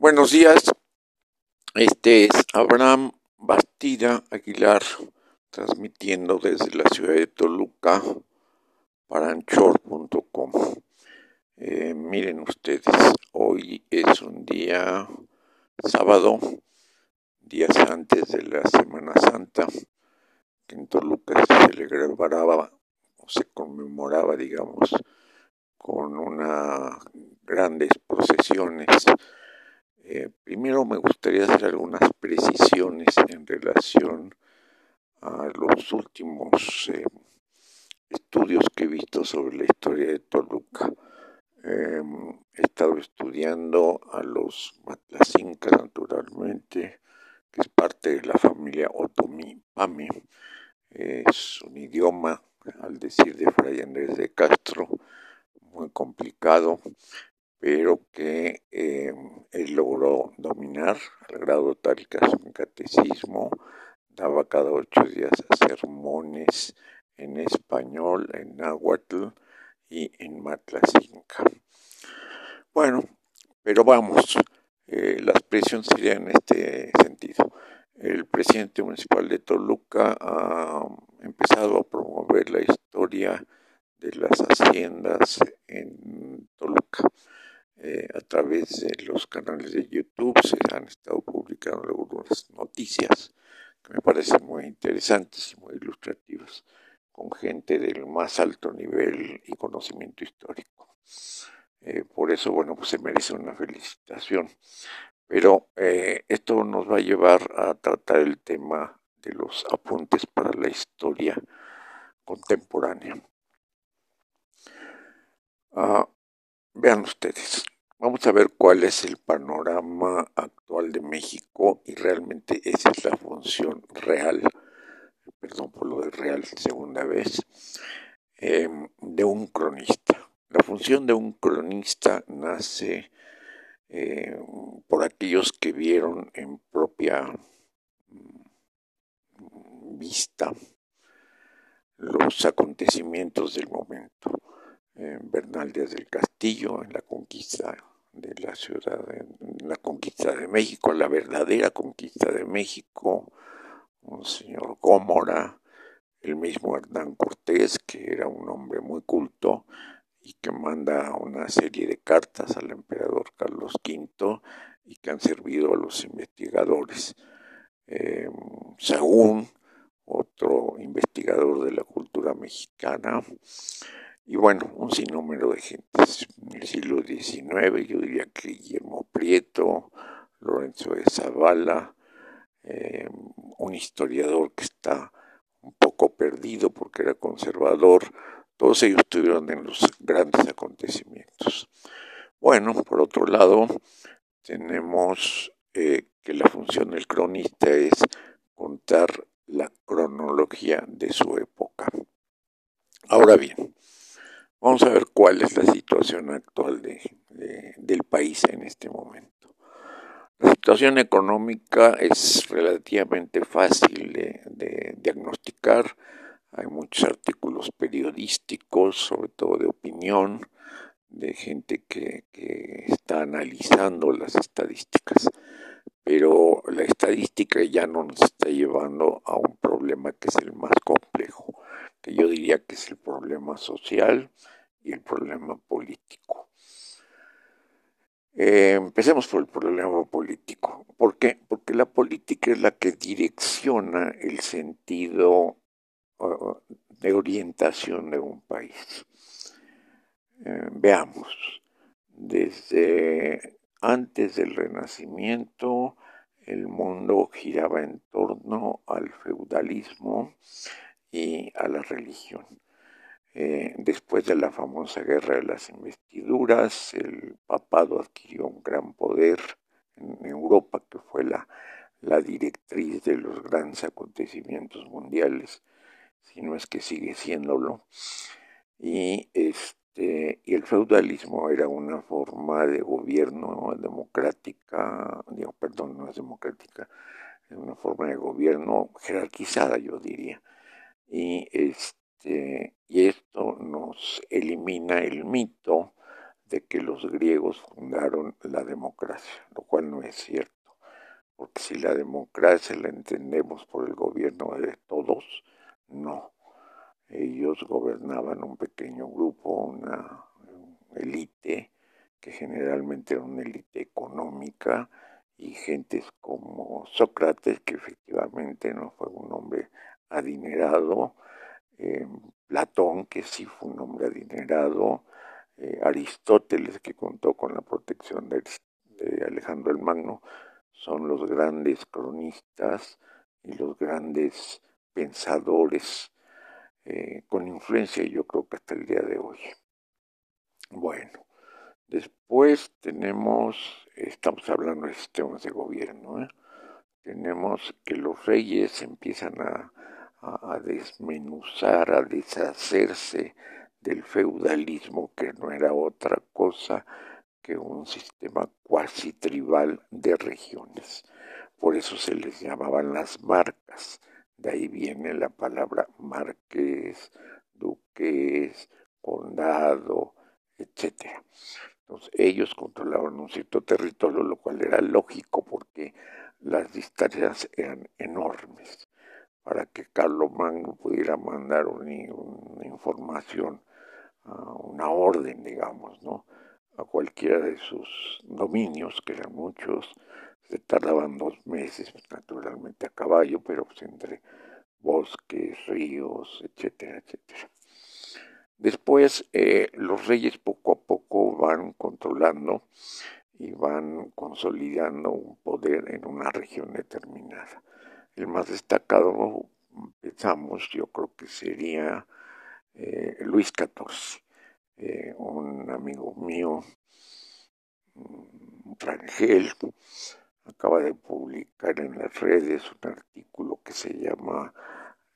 Buenos días, este es Abraham Bastida Aguilar, transmitiendo desde la ciudad de Toluca para anchor.com. Eh, miren ustedes, hoy es un día sábado, días antes de la Semana Santa, que en Toluca se celebraba o se conmemoraba, digamos, con unas grandes procesiones eh, primero me gustaría hacer algunas precisiones en relación a los últimos eh, estudios que he visto sobre la historia de Toluca. Em, he estado estudiando a los Matlacinca naturalmente, que es parte de la familia Otomi-Pami. Es un idioma, al decir de Fray Andrés de Castro, muy complicado, pero que eh, él logró dominar al grado tal que su catecismo daba cada ocho días sermones en español, en náhuatl y en matlacinca. Bueno, pero vamos, eh, la expresión sería en este sentido. El presidente municipal de Toluca ha empezado a promover la historia de las haciendas en Toluca eh, a través de los canales de YouTube se han estado publicando algunas noticias que me parecen muy interesantes y muy ilustrativas, con gente del más alto nivel y conocimiento histórico. Eh, por eso, bueno, pues se merece una felicitación. Pero eh, esto nos va a llevar a tratar el tema de los apuntes para la historia contemporánea. Ah, vean ustedes, Vamos a ver cuál es el panorama actual de México y realmente esa es la función real, perdón por lo de real segunda vez, em, de un cronista. La función de un cronista nace em, por aquellos que vieron en propia mm, vista los acontecimientos del momento. Bernal Díaz del Castillo en la conquista de la ciudad, en la conquista de México, la verdadera conquista de México, un señor Gómora, el mismo Hernán Cortés, que era un hombre muy culto y que manda una serie de cartas al emperador Carlos V y que han servido a los investigadores. Eh, otro investigador de la cultura mexicana, y bueno, un sinnúmero de gentes. En el siglo XIX yo diría que Guillermo Prieto, Lorenzo de Zavala, eh, un historiador que está un poco perdido porque era conservador, todos ellos estuvieron en los grandes acontecimientos. Bueno, por otro lado, tenemos eh, que la función del cronista es contar la cronología de su época. Ahora bien, Vamos a ver cuál es la situación actual del país en este momento. La situación económica es relativamente fácil de, diagnosticar. Hay muchos artículos periodísticos, sobre todo de opinión, de gente que, que está analizando las estadísticas. Pero la estadística ya no nos está llevando a un problema que es el más complejo que yo diría que es el problema social y el problema político. Eh, empecemos por el problema político. ¿Por qué? Porque la política es la que direcciona el sentido de orientación de un país. Eh, veamos, desde antes del Renacimiento, el mundo giraba en torno al feudalismo y a la religión. Eh, después de la famosa guerra de las investiduras, el papado adquirió un gran poder en Europa, que fue la, la directriz de los grandes acontecimientos mundiales, si no es que sigue siéndolo. Y, este, y el feudalismo era una forma de gobierno democrática, digo, perdón, no es democrática, es una forma de gobierno jerarquizada, yo diría y, este, y esto nos elimina el mito de que los griegos fundaron la democracia, lo cual no es cierto, porque si la democracia la entendemos por el gobierno de todos, no. Ellos gobernaban un pequeño grupo, una élite, que generalmente era una élite económica, y gentes como Sócrates, que efectivamente no fue un hombre adinerado, eh, Platón, que sí fue un hombre adinerado, eh, Aristóteles, que contó con la protección de, Alejandro el Magno, son los grandes cronistas y los grandes pensadores eh, con influencia, yo creo que hasta el día de hoy. Bueno, después tenemos, estamos hablando de sistemas de gobierno, tenemos que los reyes empiezan a, a, desmenuzar, a deshacerse del feudalismo, que no era otra cosa que un sistema cuasi tribal de regiones. Por eso se les llamaban las marcas. De ahí viene la palabra marqués, duques, condado, etc. Entonces ellos controlaban un cierto territorio, lo cual era lógico porque las distancias eran enormes para que Carlos Magno pudiera mandar una, información, una orden, digamos, ¿no? a cualquiera de sus dominios, que eran muchos, se tardaban dos meses, naturalmente a caballo, pero pues entre bosques, ríos, etcétera, etcétera. Después eh, los reyes poco a poco van controlando y van consolidando un poder en una región determinada. El más destacado, pensamos, yo creo que sería eh, Luis XIV, eh, un amigo mío, Rangel, acaba de publicar en las redes un artículo que se llama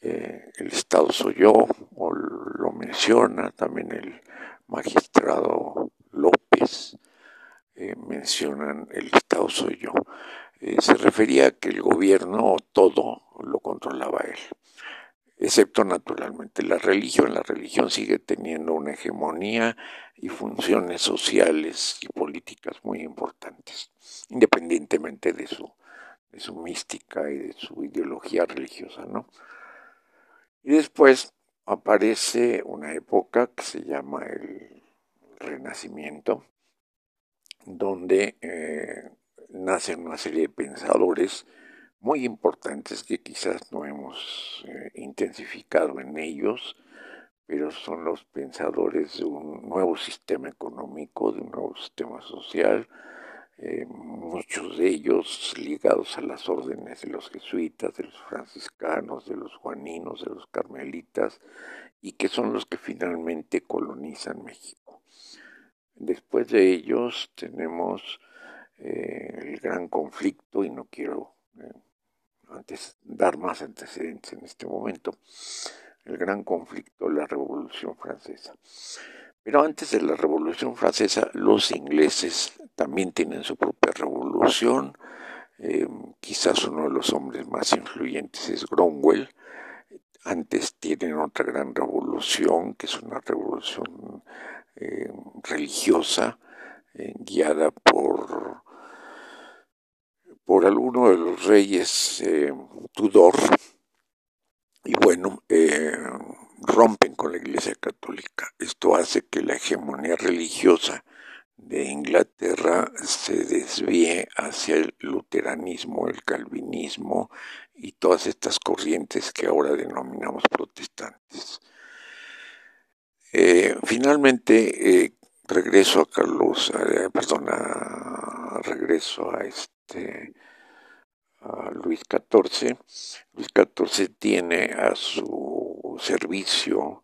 eh, El Estado soy yo, o lo menciona también el magistrado López, mencionan El Estado soy yo. Eh, se refería a que el gobierno todo lo controlaba él, excepto naturalmente la religión. La religión sigue teniendo una hegemonía y funciones sociales y políticas muy importantes, independientemente de su, de su mística y de su ideología religiosa, ¿no? Y después aparece una época que se llama el Renacimiento, donde eh, nacen una serie de pensadores muy importantes que quizás no hemos eh, intensificado en ellos, pero son los pensadores de un nuevo sistema económico, de un nuevo sistema social, eh, muchos de ellos ligados a las órdenes de los jesuitas, de los franciscanos, de los juaninos, de los carmelitas, y que son los que finalmente colonizan México. Después de ellos tenemos eh, el gran conflicto, y no quiero eh, antes dar más antecedentes en este momento, el gran conflicto, la Revolución Francesa. Pero antes de la Revolución Francesa, los ingleses también tienen su propia revolución. Eh, quizás uno de los hombres más influyentes es Cromwell. Antes tienen otra gran revolución, que es una revolución religiosa, guiada por por alguno de los reyes eh, Tudor y bueno, eh, rompen con la Iglesia Católica. Esto hace que la hegemonía religiosa de Inglaterra se desvíe hacia el luteranismo, el calvinismo y todas estas corrientes que ahora denominamos protestantes. Eh, finalmente, regreso a Carlos, perdón, regreso a este este, Luis XIV. Luis XIV tiene a su servicio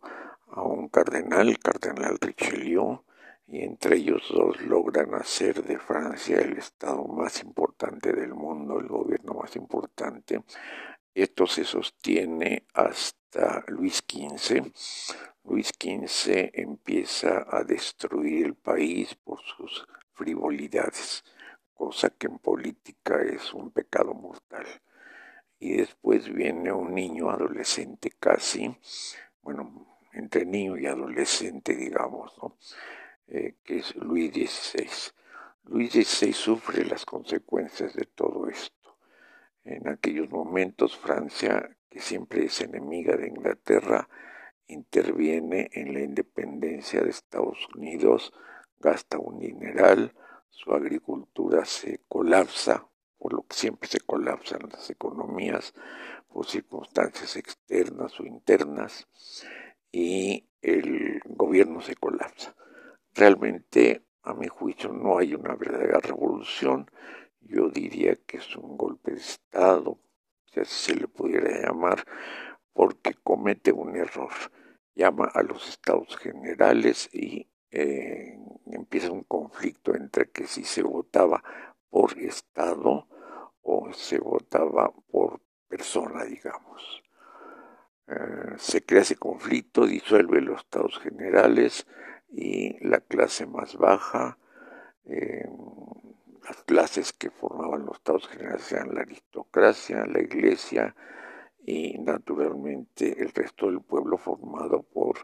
a un cardenal, el cardenal Richelieu, y entre ellos dos logran hacer de Francia el estado más importante del mundo, el gobierno más importante. Esto se sostiene hasta Luis XV. Luis XV empieza a destruir el país por sus frivolidades cosa que en política es un pecado mortal. Y después viene un niño adolescente casi, bueno, entre niño y adolescente, digamos, ¿no? Eh, que es Luis XVI. Luis XVI sufre las consecuencias de todo esto. En aquellos momentos Francia, que siempre es enemiga de Inglaterra, interviene en la independencia de Estados Unidos, gasta un dineral, su agricultura se colapsa, por lo que siempre se colapsan las economías, por circunstancias externas o internas, y el gobierno se colapsa. Realmente, a mi juicio, no hay una verdadera revolución, yo diría que es un golpe de Estado, si así se le pudiera llamar, porque comete un error. Llama a los estados generales y eh, empieza un conflicto entre que si se votaba por estado o se votaba por persona, digamos. Eh, se crea ese conflicto, disuelve los estados generales y la clase más baja, eh, las clases que formaban los estados generales eran la aristocracia, la iglesia y naturalmente el resto del pueblo formado por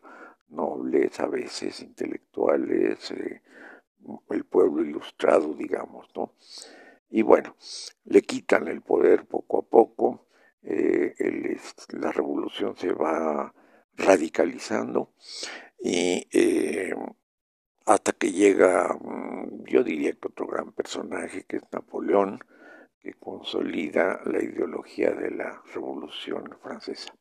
nobles, a veces intelectuales, eh, el pueblo ilustrado, digamos, ¿no? Y bueno, le quitan el poder poco a poco, eh, la revolución se va radicalizando y eh, hasta que llega, mm, yo diría que otro gran personaje que es Napoleón, que consolida la ideología de la revolución francesa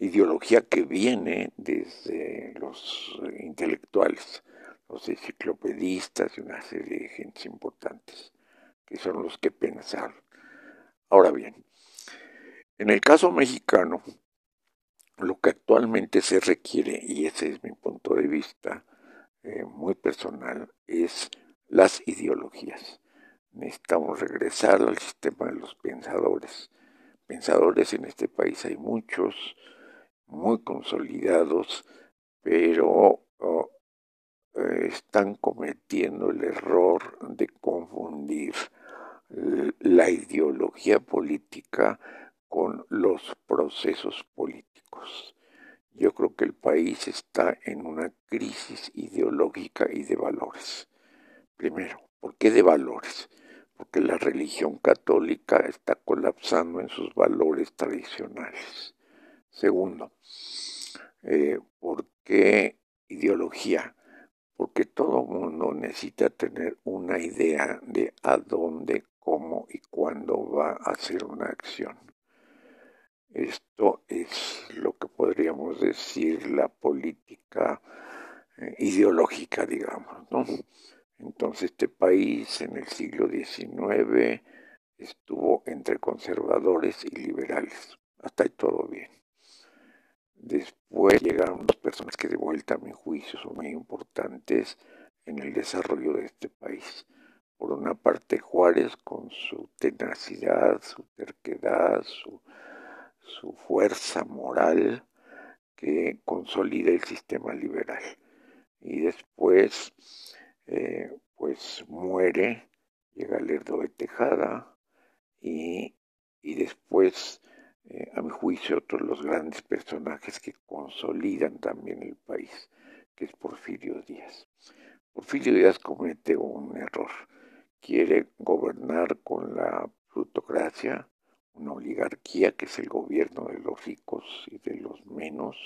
ideología que viene desde los intelectuales, los enciclopedistas y una serie de gentes importantes, que son los que pensaron. Ahora bien, en el caso mexicano, lo que actualmente se requiere, y ese es mi punto de vista eh, muy personal, es las ideologías. Necesitamos regresar al sistema de los pensadores. Pensadores en este país hay muchos, muy consolidados, pero eh, están cometiendo el error de confundir la ideología política con los procesos políticos. Yo creo que el país está en una crisis ideológica y de valores. Primero, ¿por qué de valores? Porque la religión católica está colapsando en sus valores tradicionales. Segundo, eh, ¿por qué ideología? Porque todo mundo necesita tener una idea de a dónde, cómo y cuándo va a hacer una acción. Esto es lo que podríamos decir la política eh, ideológica, digamos, ¿no? Entonces este país en el siglo XIX estuvo entre conservadores y liberales. Hasta ahí todo. Después llegaron dos personas que de vuelta a mi juicio son muy importantes en el desarrollo de este país. Por una parte Juárez con su tenacidad, su terquedad, su, fuerza moral que consolida el sistema liberal. Y después, eh, pues muere, llega Lerdo de Tejada y, y después eh, a mi juicio, otro de los grandes personajes que consolidan también el país, que es Porfirio Díaz. Porfirio Díaz comete un error. Quiere gobernar con la plutocracia, una oligarquía que es el gobierno de los ricos y de los menos,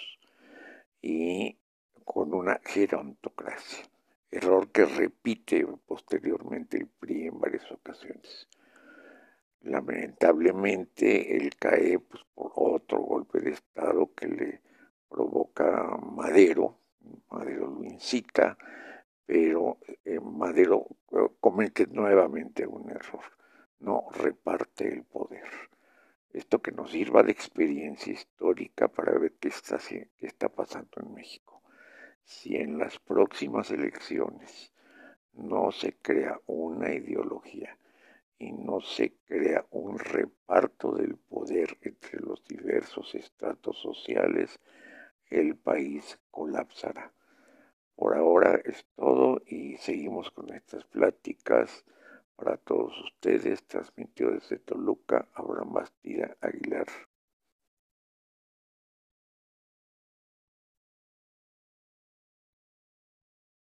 y con una gerontocracia. Error que repite posteriormente el PRI en varias ocasiones. Lamentablemente él cae pues, por otro golpe de Estado que le provoca Madero. Madero lo incita, pero eh, Madero eh, comete nuevamente un error. No reparte el poder. Esto que nos sirva de experiencia histórica para ver qué qué está pasando en México. Si en las próximas elecciones no se crea una ideología y no se crea un reparto del poder entre los diversos estratos sociales, el país colapsará. Por ahora es todo y seguimos con estas pláticas para todos ustedes. Transmitió desde Toluca Abraham Bastida Aguilar.